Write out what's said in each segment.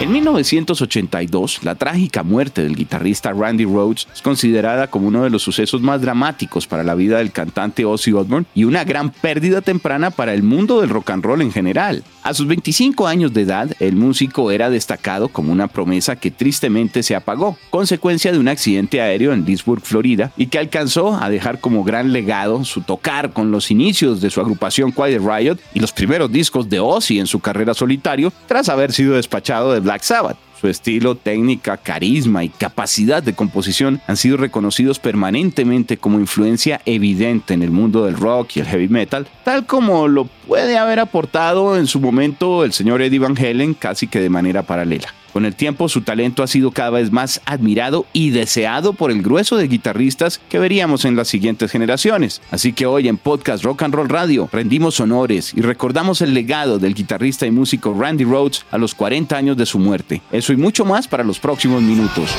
En 1982, la trágica muerte del guitarrista Randy Rhoads es considerada como uno de los sucesos más dramáticos para la vida del cantante Ozzy Osbourne y una gran pérdida temprana para el mundo del rock and roll en general. A sus 25 años de edad, el músico era destacado como una promesa que tristemente se apagó, consecuencia de un accidente aéreo en Leesburg, Florida, y que alcanzó a dejar como gran legado su tocar con los inicios de su agrupación Quiet Riot y los primeros discos de Ozzy en su carrera solitario, tras haber sido despachado de Black Sabbath. Su estilo, técnica, carisma y capacidad de composición han sido reconocidos permanentemente como influencia evidente en el mundo del rock y el heavy metal, tal como lo puede haber aportado en su momento el señor Eddie Van Halen casi que de manera paralela. Con el tiempo su talento ha sido cada vez más admirado y deseado por el grueso de guitarristas que veríamos en las siguientes generaciones. Así que hoy en Podcast Rock and Roll Radio rendimos honores y recordamos el legado del guitarrista y músico Randy Rhoads a los 40 años de su muerte. Eso y mucho más para los próximos minutos.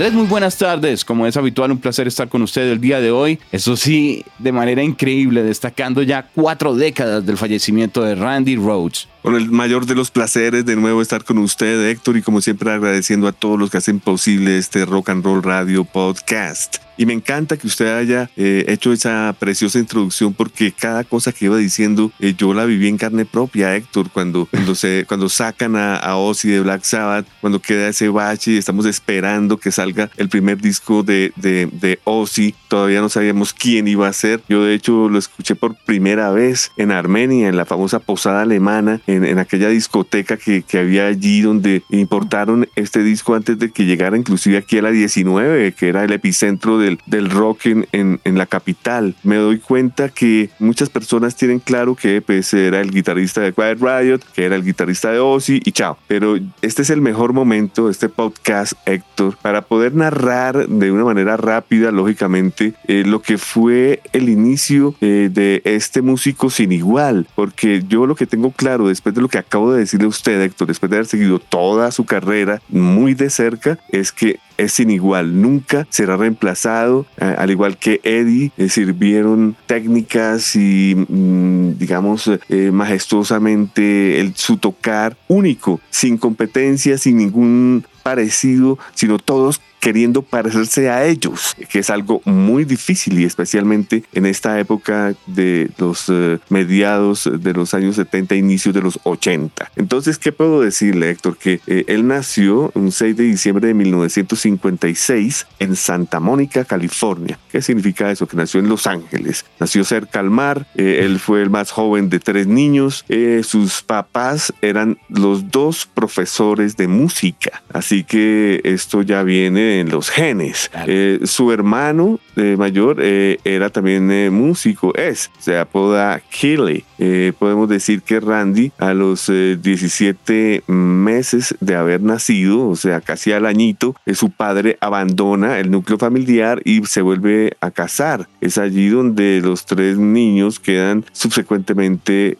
Andrés, muy buenas tardes. Como es habitual, un placer estar con usted el día de hoy. Eso sí, de manera increíble, destacando ya cuatro décadas del fallecimiento de Randy Rhoads. Con el mayor de los placeres de nuevo estar con usted, Héctor, y como siempre agradeciendo a todos los que hacen posible este Rock and Roll Radio Podcast. Y me encanta que usted haya eh, hecho esa preciosa introducción porque cada cosa que iba diciendo eh, yo la viví en carne propia, Héctor, cuando, cuando, se, cuando sacan a, a Ozzy de Black Sabbath, cuando queda ese bache y estamos esperando que salga el primer disco de, de, de Ozzy, todavía no sabíamos quién iba a ser. Yo de hecho lo escuché por primera vez en Armenia, en la famosa posada alemana, en, en aquella discoteca que, que había allí donde importaron este disco antes de que llegara inclusive aquí a la 19, que era el epicentro de del, rock en, en, la capital. Me doy cuenta que muchas personas tienen claro que pues, era el guitarrista de Quiet Riot, que era el guitarrista de Ozzy y chao. Pero este es el mejor momento, este podcast, Héctor, para poder narrar de una manera rápida, lógicamente, eh, lo que fue el inicio eh, de este músico sin igual. Porque yo lo que tengo claro, después de lo que acabo de decirle a usted, Héctor, después de haber seguido toda su carrera muy de cerca, es que es sin igual, nunca será reemplazado, al igual que Eddie, eh, sirvieron técnicas y, mm, digamos, eh, majestuosamente el, su tocar único, sin competencia, sin ningún parecido, sino todos queriendo parecerse a ellos, que es algo muy difícil y especialmente en esta época de los eh, mediados de los años 70, inicios de los 80. Entonces, ¿qué puedo decirle, Héctor? Que eh, él nació un 6 de diciembre de 1956 en Santa Mónica, California. ¿Qué significa eso? Que nació en Los Ángeles. Nació cerca al mar, eh, él fue el más joven de tres niños, sus papás eran los dos profesores de música, así que esto ya viene en los genes. Eh, su hermano eh, mayor eh, era también músico, es, se apoda Kelly. podemos decir que Randy a los 17 meses de haber nacido, o sea, casi al añito, su padre abandona el núcleo familiar y se vuelve a casar. Es allí donde los tres niños quedan subsecuentemente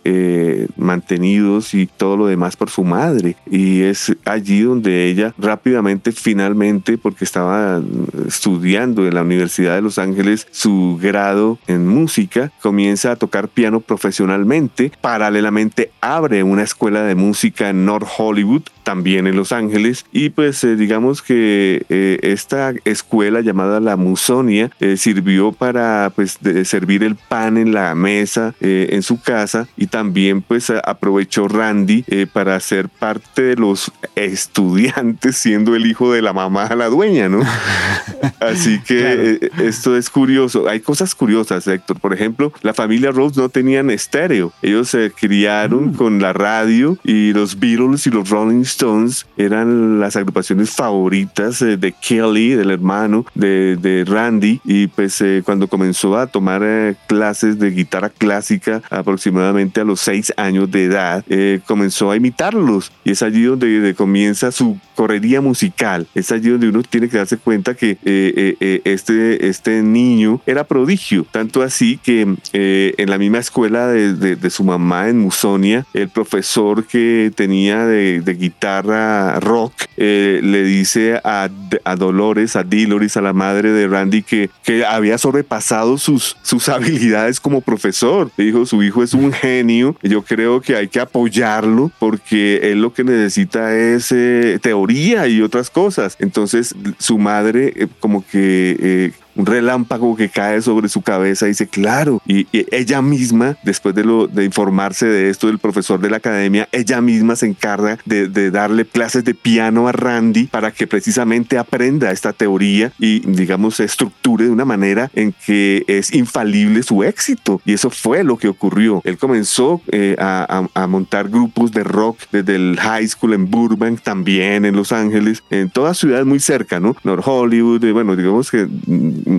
mantenidos y todo lo demás por su madre. Y es allí donde ella rápidamente, finalmente, porque que estaba estudiando en la Universidad de Los Ángeles su grado en música, comienza a tocar piano profesionalmente, paralelamente abre una escuela de música en North Hollywood, también en Los Ángeles, y pues eh, digamos que eh, esta escuela llamada la Musonia eh, sirvió para pues servir el pan en la mesa en su casa. Y también pues aprovechó Randy para ser parte de los estudiantes siendo el hijo de la mamá la dueña ¿no? Así que eh, esto es curioso. Hay cosas curiosas, Héctor. Por ejemplo, la familia Rose no tenían estéreo. Ellos se criaron mm. con la radio y los Beatles y los Rolling Stones eran las agrupaciones favoritas eh, de Kelly, del hermano de, de Randy. Y pues eh, cuando comenzó a tomar clases de guitarra clásica aproximadamente a los seis años de edad, comenzó a imitarlos. Y es allí donde comienza su correría musical. Es allí donde uno tiene que darse cuenta que eh, eh, este, este niño era prodigio, tanto así que eh, en la misma escuela de, su mamá en Musonia, el profesor que tenía de, guitarra rock le dice a, Dolores, a Diloris, a la madre de Randy, que, que había sobrepasado sus, sus habilidades como profesor. Le dijo, su hijo es un genio, yo creo que hay que apoyarlo porque él lo que necesita es teoría y otras cosas. Entonces su madre como que eh, un relámpago que cae sobre su cabeza dice, claro, y, ella misma, después de, informarse de esto del profesor de la academia, ella misma se encarga de, darle clases de piano a Randy para que precisamente aprenda esta teoría y, digamos, se estructure de una manera en que es infalible su éxito. Y eso fue lo que ocurrió. Él comenzó eh, a, montar grupos de rock desde el high school en Burbank, también en Los Ángeles, en toda ciudad muy cerca, ¿no? North Hollywood, eh, bueno, digamos que Mm,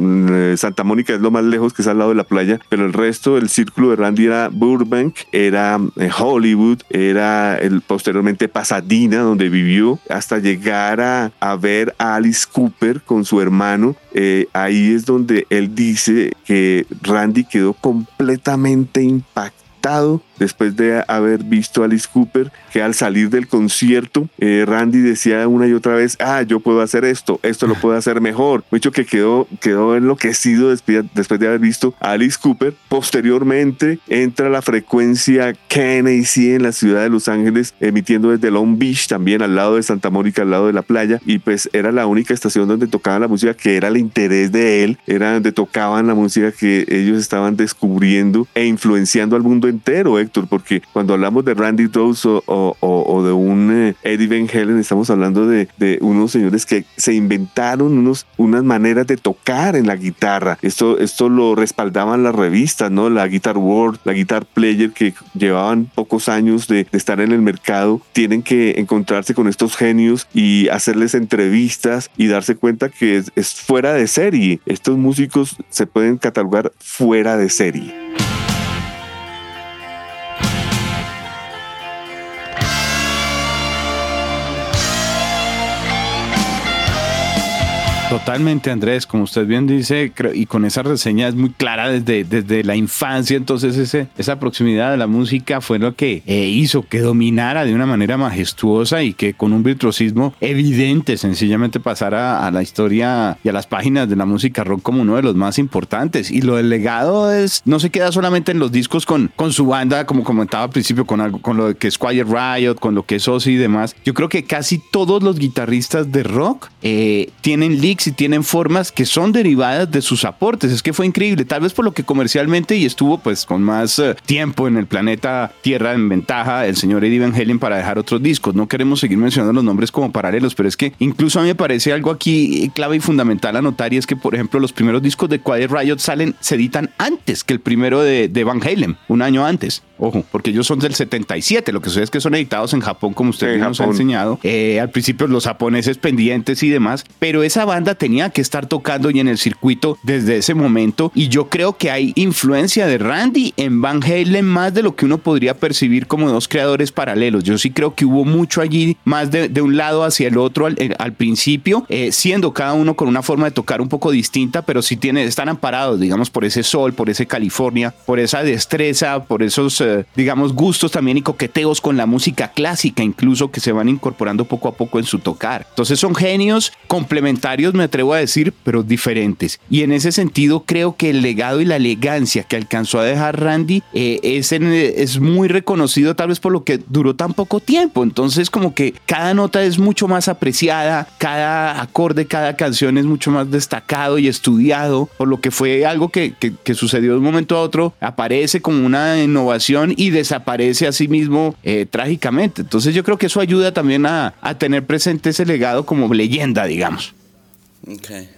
Santa Mónica es lo más lejos que es al lado de la playa, pero el resto del círculo de Randy era Burbank, era eh, Hollywood, era posteriormente Pasadena, donde vivió, hasta llegar a, a ver a Alice Cooper con su hermano. Eh, ahí es donde él dice que Randy quedó completamente impactado después de haber visto a Alice Cooper, que al salir del concierto, eh, Randy decía una y otra vez, ah, yo puedo hacer esto, esto lo puedo hacer mejor. Mucho que quedó, quedó enloquecido después de haber visto a Alice Cooper. Posteriormente entra la frecuencia KNAC en la ciudad de Los Ángeles, emitiendo desde Long Beach, también al lado de Santa Mónica, al lado de la playa, y pues era la única estación donde tocaban la música que era el interés de él, era donde tocaban la música que ellos estaban descubriendo e influenciando al mundo entero porque cuando hablamos de Randy Rose o, de un eh, Eddie Van Halen, estamos hablando de, unos señores que se inventaron unos, unas maneras de tocar en la guitarra. Esto, esto lo respaldaban las revistas, ¿no? La Guitar World, la Guitar Player, que llevaban pocos años de, estar en el mercado, tienen que encontrarse con estos genios y hacerles entrevistas y darse cuenta que es fuera de serie. Estos músicos se pueden catalogar fuera de serie. Totalmente, Andrés, como usted bien dice, y con esa reseña es muy clara desde, desde la infancia, entonces esa proximidad de la música fue lo que eh, hizo que dominara de una manera majestuosa y que con un virtuosismo evidente sencillamente pasara a la historia y a las páginas de la música rock como uno de los más importantes. Y lo del legado es, no se queda solamente en los discos con, con su banda, como comentaba al principio, con algo, con lo que es Quiet Riot, con lo que es Ozzy y demás. Yo creo que casi todos los guitarristas de rock eh, tienen leaks y tienen formas que son derivadas de sus aportes. Es que fue increíble, tal vez por lo que comercialmente y estuvo pues con más eh, tiempo en el planeta Tierra en ventaja el señor Eddie Van Halen para dejar otros discos. No queremos seguir mencionando los nombres como paralelos, pero es que incluso a mí me parece algo aquí clave y fundamental a notar y es que por ejemplo los primeros discos de Quiet Riot salen, se editan antes que el primero de Van Halen, un año antes. Ojo, porque ellos son del 77, lo que sucede es que son editados en Japón, como usted nos ha enseñado. Eh, al principio los japoneses pendientes y demás, pero esa banda tenía que estar tocando y en el circuito desde ese momento. Y yo creo que hay influencia de Randy en Van Halen más de lo que uno podría percibir como dos creadores paralelos. Yo sí creo que hubo mucho allí, más de, un lado hacia el otro al, eh, principio, eh, siendo cada uno con una forma de tocar un poco distinta, pero sí tiene, están amparados, digamos, por ese sol, por ese California, por esa destreza, por esos digamos, gustos también y coqueteos con la música clásica, incluso que se van incorporando poco a poco en su tocar. Entonces son genios complementarios, me atrevo a decir, pero diferentes. Y en ese sentido creo que el legado y la elegancia que alcanzó a dejar Randy eh, es, es muy reconocido tal vez por lo que duró tan poco tiempo. Entonces como que cada nota es mucho más apreciada, cada acorde, cada canción es mucho más destacado y estudiado, por lo que fue algo que, que, que sucedió de un momento a otro, aparece como una innovación y desaparece a sí mismo eh, trágicamente. Entonces yo creo que eso ayuda también a, a tener presente ese legado como leyenda, digamos. Okay.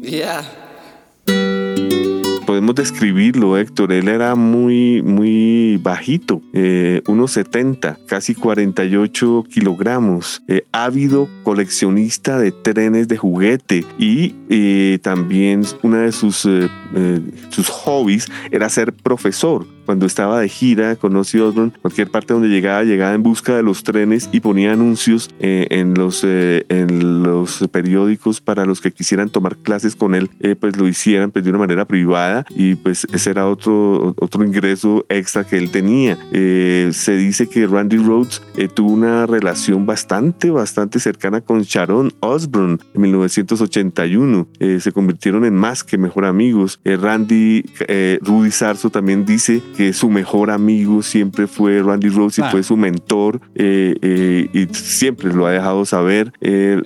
Yeah. Podemos describirlo, Héctor. Él era muy, muy bajito, eh, 1,70, casi 48 kilogramos, eh, ávido coleccionista de trenes de juguete y eh, también una de sus, sus hobbies era ser profesor. Cuando estaba de gira con Ozzy cualquier parte donde llegaba, llegaba en busca de los trenes y ponía anuncios en, los, en los periódicos para los que quisieran tomar clases con él, pues lo hicieran pues, de una manera privada y pues ese era otro, otro ingreso extra que él tenía. Eh, se dice que Randy Rhodes eh, tuvo una relación bastante, bastante cercana con Sharon Osbourne en 1981. Eh, se convirtieron en más que mejor amigos. Eh, Randy, eh, Rudy Sarso también dice que su mejor amigo siempre fue Randy Rhodes y Ah. fue su mentor eh, y siempre lo ha dejado saber.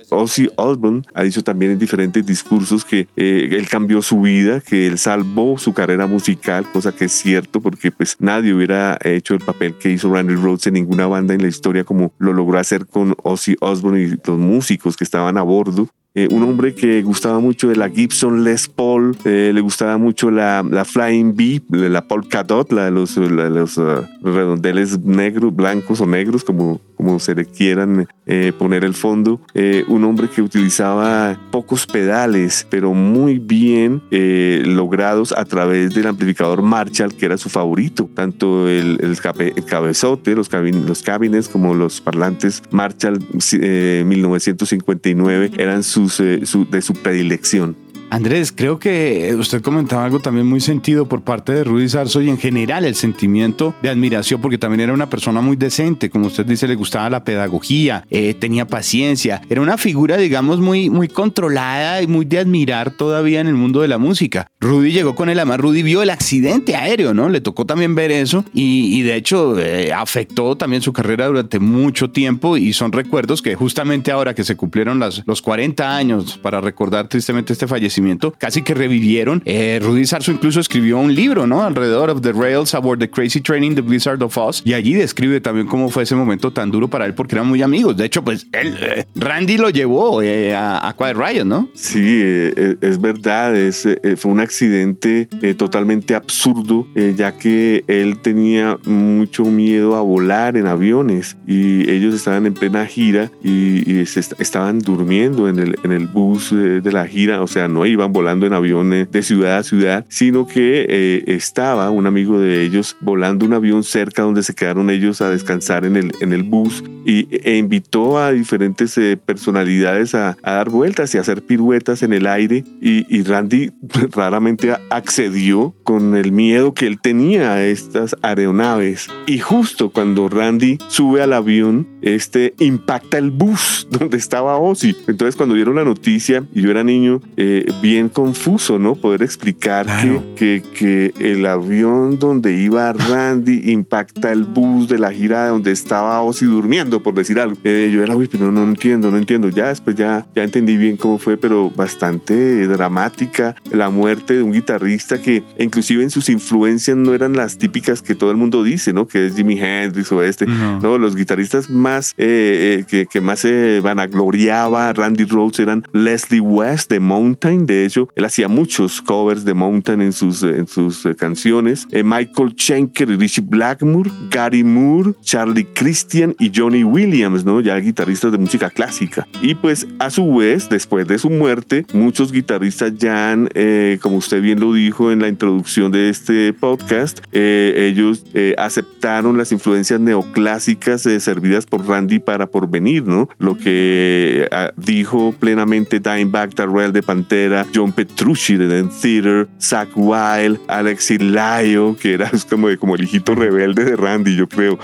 Ozzy Osbourne ha dicho también en diferentes discursos que él cambió su vida, que él salvó su carrera musical, cosa que es cierto porque pues nadie hubiera hecho el papel que hizo Randy Rhodes en ninguna banda en la historia como lo logró hacer con Ozzy Osbourne y los músicos que estaban a bordo. Eh, un hombre que gustaba mucho de la Gibson Les Paul, eh, le gustaba mucho la, la Flying B, la Polka Dot, la los, los uh, redondeles negros, blancos o negros, como, como se le quieran eh, poner el fondo. Un hombre que utilizaba pocos pedales, pero muy bien logrados a través del amplificador Marshall, que era su favorito. Tanto el, el, cabe- el cabezote, los, cabin- los cabines, como los parlantes Marshall eh, 1959 eran sus, de su predilección. Andrés, creo que usted comentaba algo también muy sentido por parte de Rudy Sarso y en general el sentimiento de admiración, porque también era una persona muy decente, como usted dice, le gustaba la pedagogía, eh, tenía paciencia, era una figura, digamos, muy, muy controlada y muy de admirar todavía en el mundo de la música. Rudy llegó con él, además Rudy vio el accidente aéreo, ¿no? Le tocó también ver eso y, y de hecho eh, afectó también su carrera durante mucho tiempo y son recuerdos que justamente ahora que se cumplieron las, los 40 años para recordar tristemente este fallecimiento, casi que revivieron. Eh, Rudy Sarso incluso escribió un libro, ¿no? Alrededor of the Rails Aboard the Crazy Training, The Blizzard of Oz. Y allí describe también cómo fue ese momento tan duro para él porque eran muy amigos. De hecho, pues él, eh, Randy lo llevó eh, a, a Quiet Riot, ¿no? Sí, eh, eh, es verdad, es, eh, fue un accidente totalmente absurdo, ya que él tenía mucho miedo a volar en aviones y ellos estaban en plena gira y, y se est- estaban durmiendo en el, en el bus de la gira, o sea, no iban volando en aviones de ciudad a ciudad, sino que eh, estaba un amigo de ellos volando un avión cerca donde se quedaron ellos a descansar en el, en el bus y, e invitó a diferentes eh, personalidades a, a dar vueltas y hacer piruetas en el aire y, y Randy raramente accedió con el miedo que él tenía a estas aeronaves. Y justo cuando Randy sube al avión este impacta el bus donde estaba Ozzy. Entonces cuando dieron la noticia y yo era niño eh, bien confuso no poder explicar Claro. que, que, que el avión donde iba Randy impacta el bus de la gira donde estaba Ozzy durmiendo por decir algo. Eh, yo era uy pero no, entiendo no entiendo ya después ya ya entendí bien cómo fue pero bastante dramática la muerte de un guitarrista que inclusive en sus influencias no eran las típicas que todo el mundo dice no que es Jimi Hendrix o este No. no, los guitarristas más eh, eh, que, que más se vanagloriaba Randy Rhodes eran Leslie West de Mountain. De hecho, él hacía muchos covers de Mountain en sus, en sus eh, canciones. Eh, Michael Schenker Richie Blackmore, Gary Moore, Charlie Christian y Johnny Williams, ¿no? Ya guitarristas de música clásica. Y pues a su vez, después de su muerte, muchos guitarristas ya han, eh, como usted bien lo dijo en la introducción de este podcast, eh, ellos eh, aceptaron las influencias neoclásicas servidas por Randy para porvenir, ¿no? Lo que ah, dijo plenamente Dimebag Darrell de Pantera, John Petrucci de Den Theater, Zach Wild, Alex Layo, que era como, como el hijito rebelde de Randy, yo creo,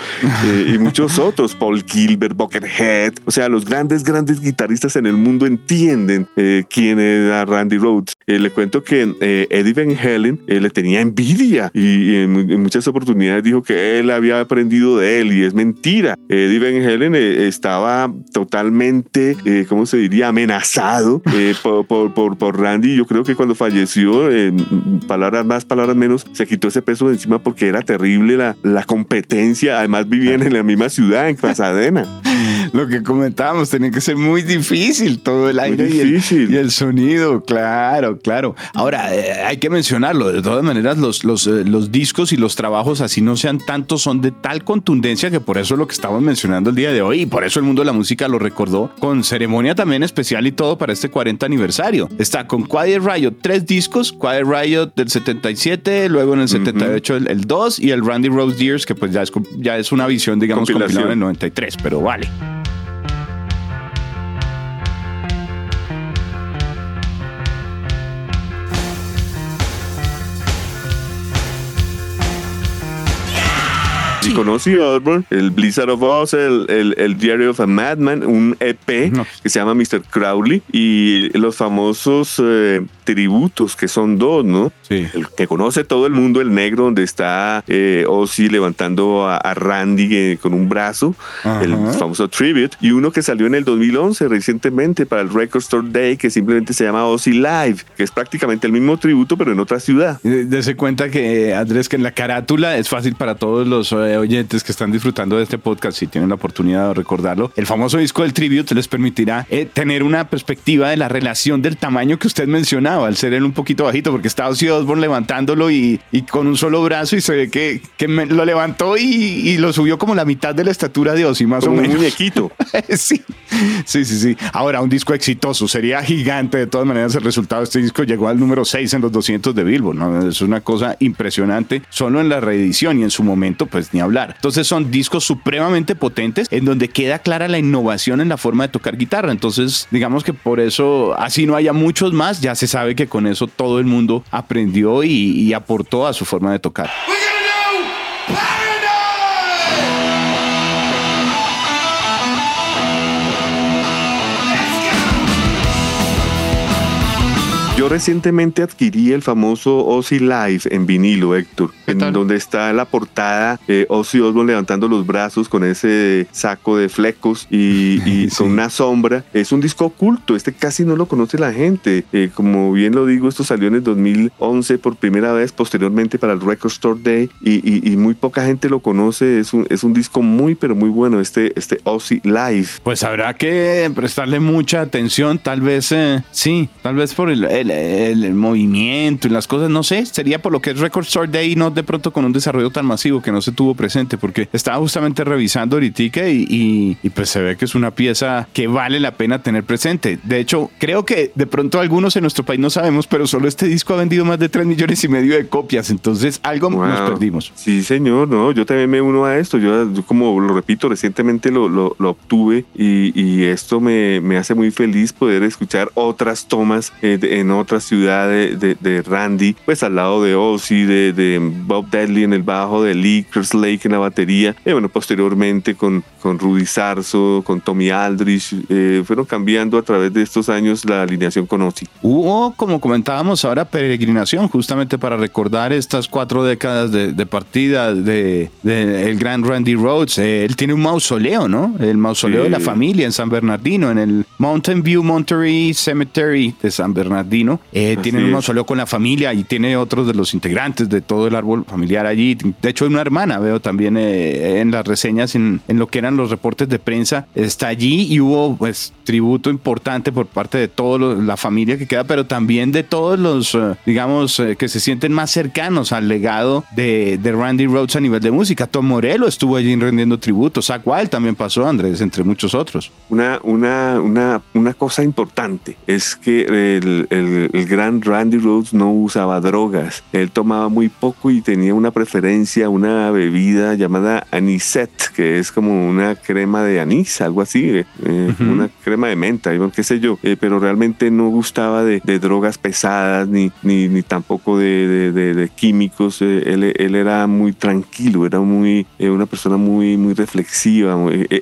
eh, y muchos otros, Paul Gilbert, Buckethead, o sea, los grandes, grandes guitarristas en el mundo entienden eh, quién era Randy Rhodes. Eh, le cuento que eh, Eddie Van Halen, le tenía envidia y, en, muchas oportunidades dijo que él había aprendido de él y es mentira. Eddie Van Halen eh, estaba totalmente, eh, ¿cómo se diría?, amenazado eh, por, por, por, Randy. Yo creo que cuando falleció, palabras más, palabras menos, se quitó ese peso de encima porque era terrible la, la competencia. Además vivían en la misma ciudad, en Pasadena. Lo que comentábamos, tenía que ser muy difícil todo el aire y el, y el, sonido, claro, claro. Ahora, eh, hay que mencionarlo, de todas maneras, los, los, eh, los discos y los trabajos, así no sean tantos, son de tal contundencia que por eso es lo que estamos mencionando el día de hoy y por eso el mundo de la música lo recordó con ceremonia también especial y todo para este 40 aniversario. Está con Quiet Riot, tres discos, Quiet Riot del 77, luego en el 78 el, 2 y el Randy Rose Years, que pues ya es, ya es una visión, digamos, compilada en el 93, pero vale. Osborne, el Blizzard of Oz, el, el, el, Diary of a Madman, un EP que se llama Mr. Crowley y los famosos eh, tributos que son dos, ¿no? Sí. El que conoce todo el mundo, el negro, donde está eh, Ozzy levantando a, Randy eh, con un brazo, el famoso tribute, y uno que salió en el 2011 recientemente para el Record Store Day que simplemente se llama Ozzy Live, que es prácticamente el mismo tributo pero en otra ciudad. Dese cuenta que Andrés que en la carátula es fácil para todos los oyentes que están disfrutando de este podcast, si tienen la oportunidad de recordarlo, el famoso disco del Tribute les permitirá eh, tener una perspectiva de la relación del tamaño que usted mencionaba, al ser él un poquito bajito, porque está Ozzy Osbourne levantándolo y, y, con un solo brazo y se ve que, que lo levantó y, y, lo subió como la mitad de la estatura de Ozzy, más o menos. Un muñequito. sí, sí, sí, sí. Ahora, un disco exitoso, sería gigante de todas maneras el resultado de este disco llegó al número 6 en los 200 de Billboard, ¿no? Es una cosa impresionante, solo en la reedición y en su momento, pues ni hablar. Entonces son discos supremamente potentes en donde queda clara la innovación en la forma de tocar guitarra. Entonces, digamos que por eso, así no haya muchos más, ya se sabe que con eso todo el mundo aprendió y, aportó a su forma de tocar. Yo recientemente adquirí el famoso Ozzy Live en vinilo, Héctor, en donde está la portada eh, Ozzy Osbourne levantando los brazos con ese saco de flecos y, con una sombra. Es un disco oculto, este casi no lo conoce la gente. Eh, como bien lo digo, esto salió en el 2011 por primera vez, posteriormente para el Record Store Day y, muy poca gente lo conoce. Es un, es un disco muy, pero muy bueno, este, este Ozzy Live. Pues habrá que prestarle mucha atención, tal vez, eh, sí, tal vez por el el, movimiento y las cosas, no sé, sería por lo que es Record Store Day, no de pronto con un desarrollo tan masivo que no se tuvo presente, porque estaba justamente revisando ahorita y, y, pues se ve que es una pieza que vale la pena tener presente. De hecho, creo que de pronto algunos en nuestro país no sabemos, pero solo este disco ha vendido más de 3 millones y medio de copias, entonces algo nos perdimos. Sí, señor, no, yo también me uno a esto, yo, como lo repito, recientemente lo, lo, obtuve y, y, esto me, me, hace muy feliz poder escuchar otras tomas eh, en otra ciudad de, de, Randy, pues al lado de Ozzy, de, de, Bob Dudley en el bajo, de Lee Lake en la batería, y bueno, posteriormente con, con Rudy Sarso, con Tommy Aldrich, eh, fueron cambiando a través de estos años la alineación con Ozzy. Hubo, como comentábamos ahora, peregrinación justamente para recordar estas cuatro décadas de, de partida de, el gran Randy Rhodes. Eh, él tiene un mausoleo, ¿no? El mausoleo de la familia en San Bernardino, en el Mountain View Monterey Cemetery de San Bernardino eh, tienen un mausoleo con la familia y tiene otros de los integrantes de todo el árbol familiar allí. De hecho, hay una hermana, veo también eh, en las reseñas, en, lo que eran los reportes de prensa, está allí y hubo pues tributo importante por parte de toda la familia que queda, pero también de todos los, eh, digamos, que se sienten más cercanos al legado de, Randy Rhodes a nivel de música. Tom Morello estuvo allí rendiendo tributo, Zach Wild también pasó, Andrés, entre muchos otros. Una, una, una, una cosa importante es que el el, gran Randy Rhodes no usaba drogas. Él tomaba muy poco y tenía una preferencia, una bebida llamada anisette, que es como una crema de anís, algo así, eh, eh, una crema de menta, qué sé yo, eh, pero realmente no gustaba de, drogas pesadas ni, ni, ni tampoco de, de, químicos. Él, él, era muy tranquilo, era muy, una persona muy, muy reflexiva.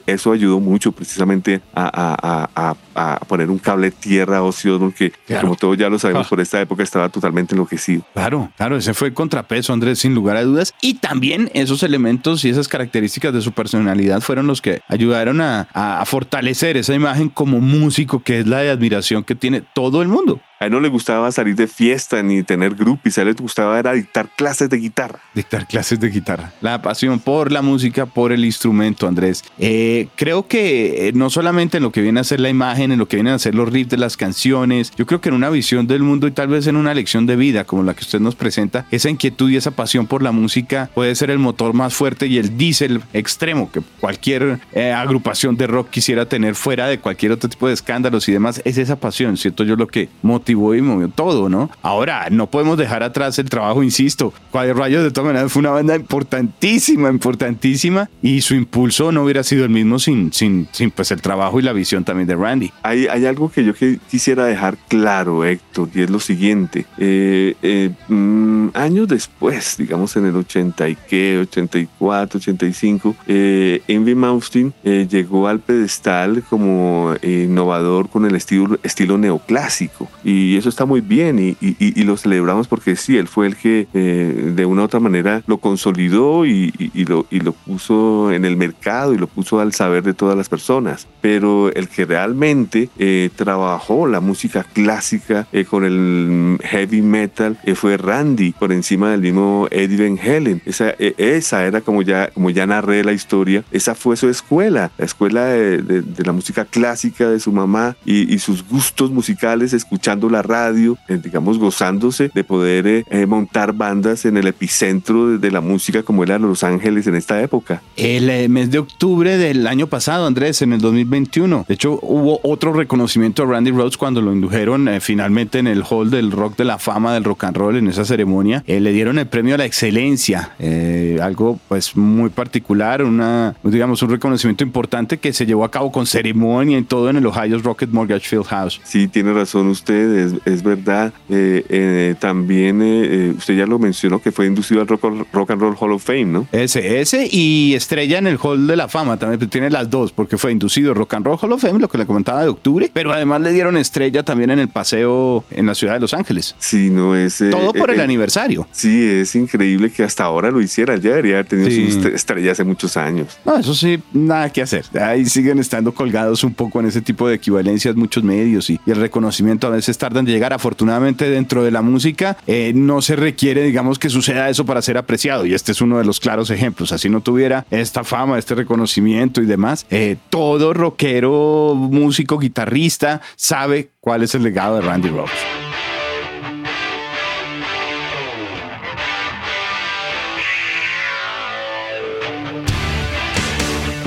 eso ayudó mucho precisamente a, a, a, a poner un cable tierra ocioso, que como todo ya ya lo sabemos, Ah. por esta época estaba totalmente enloquecido. Claro, claro, ese fue el contrapeso, Andrés, sin lugar a dudas. Y también esos elementos y esas características de su personalidad fueron los que ayudaron a, a- a fortalecer esa imagen como músico, que es la de admiración que tiene todo el mundo. A él no le gustaba salir de fiesta ni tener groupies, a él le gustaba era dictar clases de guitarra. Dictar clases de guitarra. La pasión por la música, por el instrumento, Andrés. Eh, creo que eh, no solamente en lo que viene a ser la imagen, en lo que vienen a ser los riffs de las canciones, yo creo que en una visión del mundo y tal vez en una lección de vida como la que usted nos presenta, esa inquietud y esa pasión por la música puede ser el motor más fuerte y el diésel extremo que cualquier eh, agrupación de rock quisiera tener fuera de cualquier otro tipo de escándalos y demás. Es esa pasión, ¿cierto? Yo lo que motivó movió todo, ¿no? Ahora, no podemos dejar atrás el trabajo, insisto. Cuadro Rayos de todas maneras fue una banda importantísima, importantísima y su impulso no hubiera sido el mismo sin, sin, sin pues el trabajo y la visión también de Randy. Hay, hay algo que yo quisiera dejar claro, Héctor, y es lo siguiente. Eh, eh, mm, años después, digamos en el 80 y qué, 84, 85, eh, Envy Maustin eh, llegó al pedestal como innovador con el estilo, estilo neoclásico. Y eso está muy bien y, y- y- y lo celebramos porque sí, él fue el que eh, de una u otra manera lo consolidó y, y- y lo, y lo puso en el mercado y lo puso al saber de todas las personas. Pero el que realmente eh, trabajó la música clásica eh, con el heavy metal eh, fue Randy, por encima del mismo Eddie Van Halen. Esa, eh, esa era como ya, como ya narré la historia, esa fue su escuela, la escuela de, de- de la música clásica de su mamá y, y sus gustos musicales, escuchando la radio, eh, digamos, gozándose de poder eh, eh, montar bandas en el epicentro de, la música como era Los Ángeles en esta época. El mes de octubre del año pasado, Andrés, en el 2021. De hecho, hubo otro reconocimiento a Randy Rhoads cuando lo indujeron eh, finalmente en el hall del rock de la fama del rock and roll en esa ceremonia. Le dieron el premio a la excelencia, algo pues muy particular, una, digamos, un reconocimiento importante que se llevó a cabo con ceremonia y todo en el Ohio's Rocket Mortgage Field House. Sí, tiene razón usted, es, es verdad. Eh, eh, también eh, eh, usted ya lo mencionó que fue inducido al rock, Rock and Roll Hall of Fame, ¿no? Ese, ese y estrella en el Hall de la Fama, también pues, tiene las dos, porque fue inducido Rock and Roll Hall of Fame, lo que le comentaba de octubre, pero además le dieron estrella también en el paseo en la ciudad de Los Ángeles. Sí, no es... Todo por el aniversario. Sí, es increíble que hasta ahora lo hiciera. Ya debería haber tenido Sí. su estrella hace muchos años. No, eso sí, nada que hacer. Ahí siguen estando colgados un poco en ese tipo de equivalencias muchos medios y, y el reconocimiento a veces en llegar. Afortunadamente dentro de la música eh, no se requiere, digamos, que suceda eso para ser apreciado y este es uno de los claros ejemplos. Así no tuviera esta fama, este reconocimiento y demás, eh, todo rockero, músico, guitarrista sabe cuál es el legado de Randy Rhoads.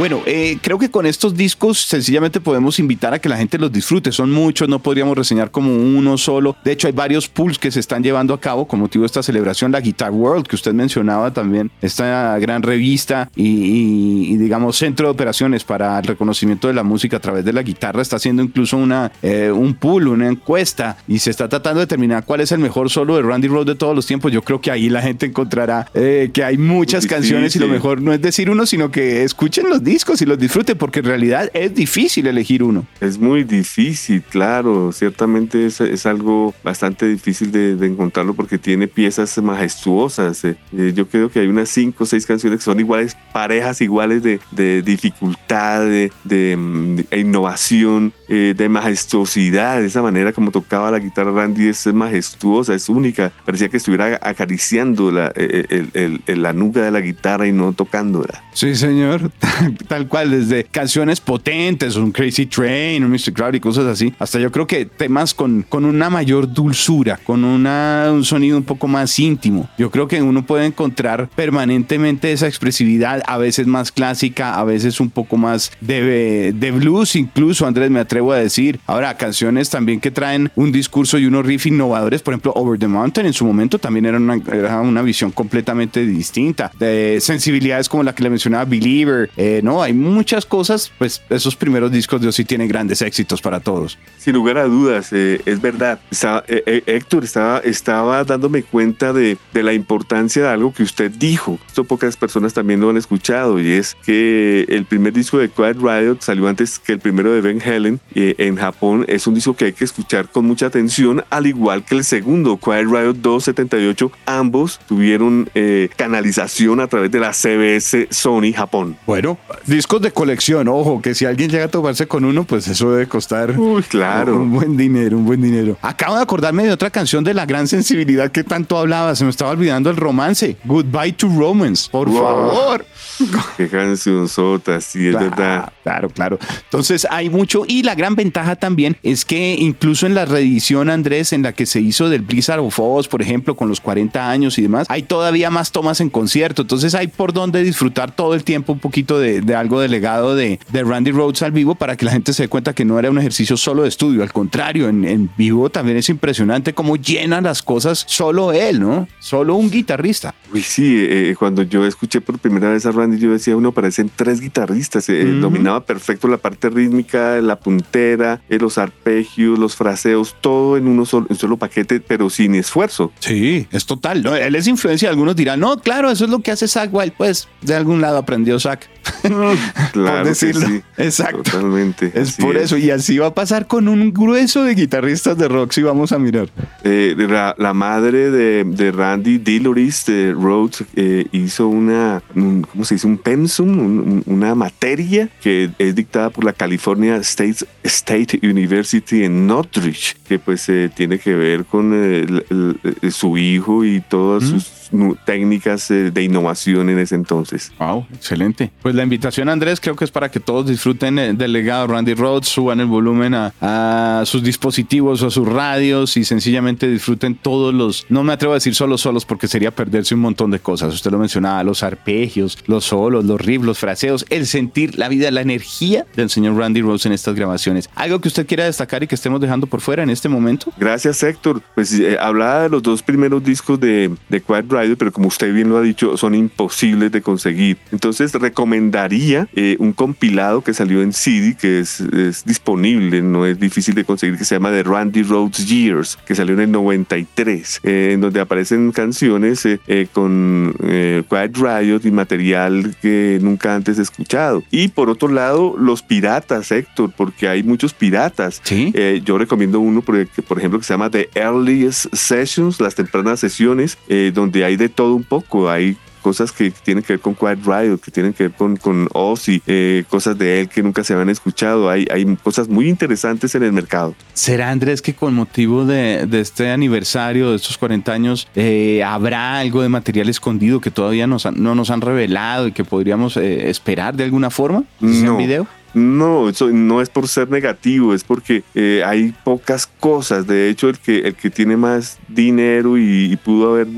Bueno, eh, creo que con estos discos sencillamente podemos invitar a que la gente los disfrute. Son muchos, no podríamos reseñar como uno solo. De hecho, hay varios pools que se están llevando a cabo con motivo de esta celebración. La Guitar World, que usted mencionaba también, esta gran revista y, y- y, digamos centro de operaciones para el reconocimiento de la música a través de la guitarra, está haciendo incluso una, eh, un pool, una encuesta y se está tratando de determinar cuál es el mejor solo de Randy Rhoads de todos los tiempos. Yo creo que ahí la gente encontrará eh, que hay muchas canciones y lo mejor no es decir uno, sino que escuchen los discos y los disfruten, porque en realidad es difícil elegir uno. Es muy difícil, claro. Ciertamente es, es algo bastante difícil de, de encontrarlo porque tiene piezas majestuosas. Eh, eh, yo creo que hay unas cinco o seis canciones que son iguales, parejas iguales de, de dificultad, de, de, mm, de innovación, eh, de majestuosidad. Esa manera como tocaba la guitarra Randy es majestuosa, es única. Parecía que estuviera acariciando la, el- el- el- la nuca de la guitarra y no tocándola. Sí, señor. Tal cual, desde canciones potentes, un Crazy Train, un Mr. Crowd y cosas así, hasta yo creo que temas con, con una mayor dulzura, con una, un sonido un poco más íntimo. Yo creo que uno puede encontrar permanentemente esa expresividad, a veces más clásica, a veces un poco más de, de blues, incluso, Andrés, me atrevo a decir. Ahora, canciones también que traen un discurso y unos riffs innovadores, por ejemplo, Over the Mountain en su momento también era una, era una visión completamente distinta, de sensibilidades como la que le mencionaba Believer, eh, no ¿no? Hay muchas cosas, pues esos primeros discos de Ozzy tienen grandes éxitos para todos. Sin lugar a dudas, eh, es verdad. Eh, eh, Héctor estaba, estaba dándome cuenta de, de, la importancia de algo que usted dijo. Esto pocas personas también lo han escuchado y es que el primer disco de Quiet Riot salió antes que el primero de Ben Helen en Japón. Es un disco que hay que escuchar con mucha atención, al igual que el segundo, Quiet Riot 278. Ambos tuvieron canalización a través de la CBS Sony Japón. Bueno, discos de colección, ojo, que si alguien llega a tomarse con uno, pues eso debe costar Uy, claro. un buen dinero, un buen dinero. Acabo de acordarme de otra canción de la gran sensibilidad que tanto hablaba, se me estaba olvidando el romance. Goodbye to Romance, por favor. Qué canción sota, sí, es verdad. Claro, claro. Entonces hay mucho y la gran ventaja también es que incluso en la reedición, Andrés, en la que se hizo del Blizzard of Oz, por ejemplo, con los 40 años y demás, hay todavía más tomas en concierto. Entonces hay por donde disfrutar todo el tiempo un poquito de, algo del legado de, de, Randy Rhodes al vivo para que la gente se dé cuenta que no era un ejercicio solo de estudio. Al contrario, en, vivo también es impresionante cómo llena las cosas solo él, ¿no? Solo un guitarrista. Uy, sí, eh, cuando yo escuché por primera vez a Randy, yo decía, uno parecen tres guitarristas. Eh, dominaba perfecto la parte rítmica, la puntera, eh, los arpegios, los fraseos, todo en uno solo, un solo paquete, pero sin esfuerzo. Sí, es total. ¿no? Él es influencia. Algunos dirán, no, claro, eso es lo que hace Zach Wild. Pues de algún lado aprendió Zach. claro, decirlo. sí. Exacto. Totalmente. Es por eso. Y así va a pasar con un grueso de guitarristas de rock, si vamos a mirar. Eh, la, madre de, Randy Dilloris de Rhodes hizo una, ¿cómo se dice? Un pensum, una materia que es dictada por la California State, State University en Northridge, que pues eh, tiene que ver con eh, su hijo y todas sus técnicas eh, de innovación en ese entonces. Wow, excelente. Pues la invitación, Andrés, creo que es para que todos disfruten eh, del legado Randy Rhodes, suban el volumen a, sus dispositivos o a sus radios y sencillamente disfruten todos los, no me atrevo a decir solo solos porque sería perderse un montón de cosas. Usted lo mencionaba, los arpegios, los solos, los riffs, los fraseos, el sentir la vida, la energía del señor Randy Rhodes en estas grabaciones. ¿Algo que usted quiera destacar y que estemos dejando por fuera en este momento? Gracias, Héctor. Pues eh, hablaba de los dos primeros discos de, de Pero como usted bien lo ha dicho, son imposibles de conseguir. Entonces recomendaría eh, un compilado que salió en CD, que es, disponible, no es difícil de conseguir, que se llama The Randy Rhodes Years, que salió en el 93, eh, en donde aparecen canciones eh, con Quiet Riot y material que nunca antes he escuchado. Y por otro lado, los piratas, Héctor, porque hay muchos piratas. ¿Sí? yo recomiendo uno, por, por ejemplo, que se llama The Earliest Sessions, las tempranas sesiones, donde hay hay de todo un poco. Hay cosas que tienen que ver con Quiet Riot, que tienen que ver con, con Ozzy, eh, cosas de él que nunca se habían escuchado. Hay, hay cosas muy interesantes en el mercado. ¿Será, Andrés, que con motivo de, de este aniversario, de estos 40 años, eh, habrá algo de material escondido que todavía nos no nos han revelado y que podríamos eh, esperar de alguna forma? No. video? No, eso no es por ser negativo, es porque hay pocas cosas. De hecho, el que, el que tiene más dinero y pudo haber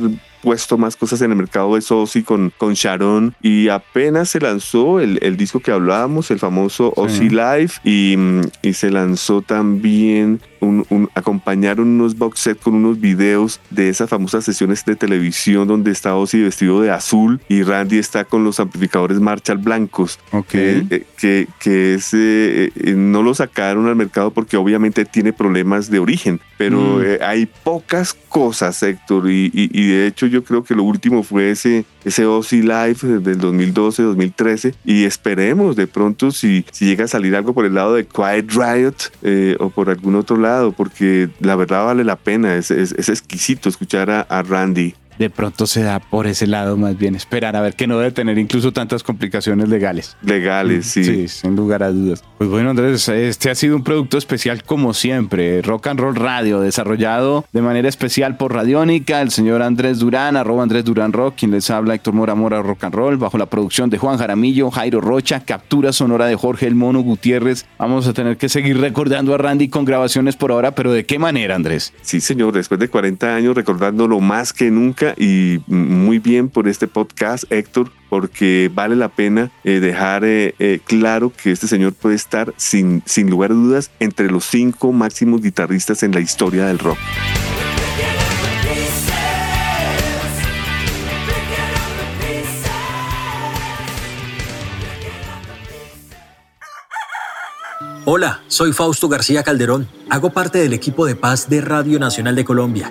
puesto más cosas en el mercado de Ozzy con, con Sharon. Y apenas se lanzó el, el disco que hablábamos, el famoso Ozzy Live y, y, se lanzó también un, acompañaron unos box set con unos videos de esas famosas sesiones de televisión donde está Ozzy vestido de azul y Randy está con los amplificadores Marshall blancos. Okay. Eh, que, que ese, eh, no lo sacaron al mercado porque obviamente tiene problemas de origen, pero mm. eh, hay pocas cosas, Héctor, y, y, de hecho yo creo que lo último fue ese, ese Ozzy Live del 2012-2013 y esperemos de pronto si, si llega a salir algo por el lado de Quiet Riot o por algún otro lado porque la verdad vale la pena, es, es, exquisito escuchar a, Randy de pronto se da por ese lado más bien esperar a ver que no debe tener incluso tantas complicaciones legales. Legales, sí. Sí, sin lugar a dudas. Pues bueno, Andrés, este ha sido un producto especial como siempre, Rock and Roll Radio, desarrollado de manera especial por Radiónica, el señor Andrés Durán, arroba Andrés Durán Rock, quien les habla Héctor Mora Mora Rock and Roll, bajo la producción de Juan Jaramillo, Jairo Rocha, captura sonora de Jorge El Mono Gutiérrez. Vamos a tener que seguir recordando a Randy con grabaciones por ahora, pero ¿de qué manera, Andrés? Sí, señor, después de 40 años recordándolo más que nunca y muy bien por este podcast, Héctor, porque vale la pena eh, dejar eh, eh, claro que este señor puede estar sin, sin lugar a dudas entre los cinco máximos guitarristas en la historia del rock. Hola, soy Fausto García Calderón. Hago parte del equipo de paz de Radio Nacional de Colombia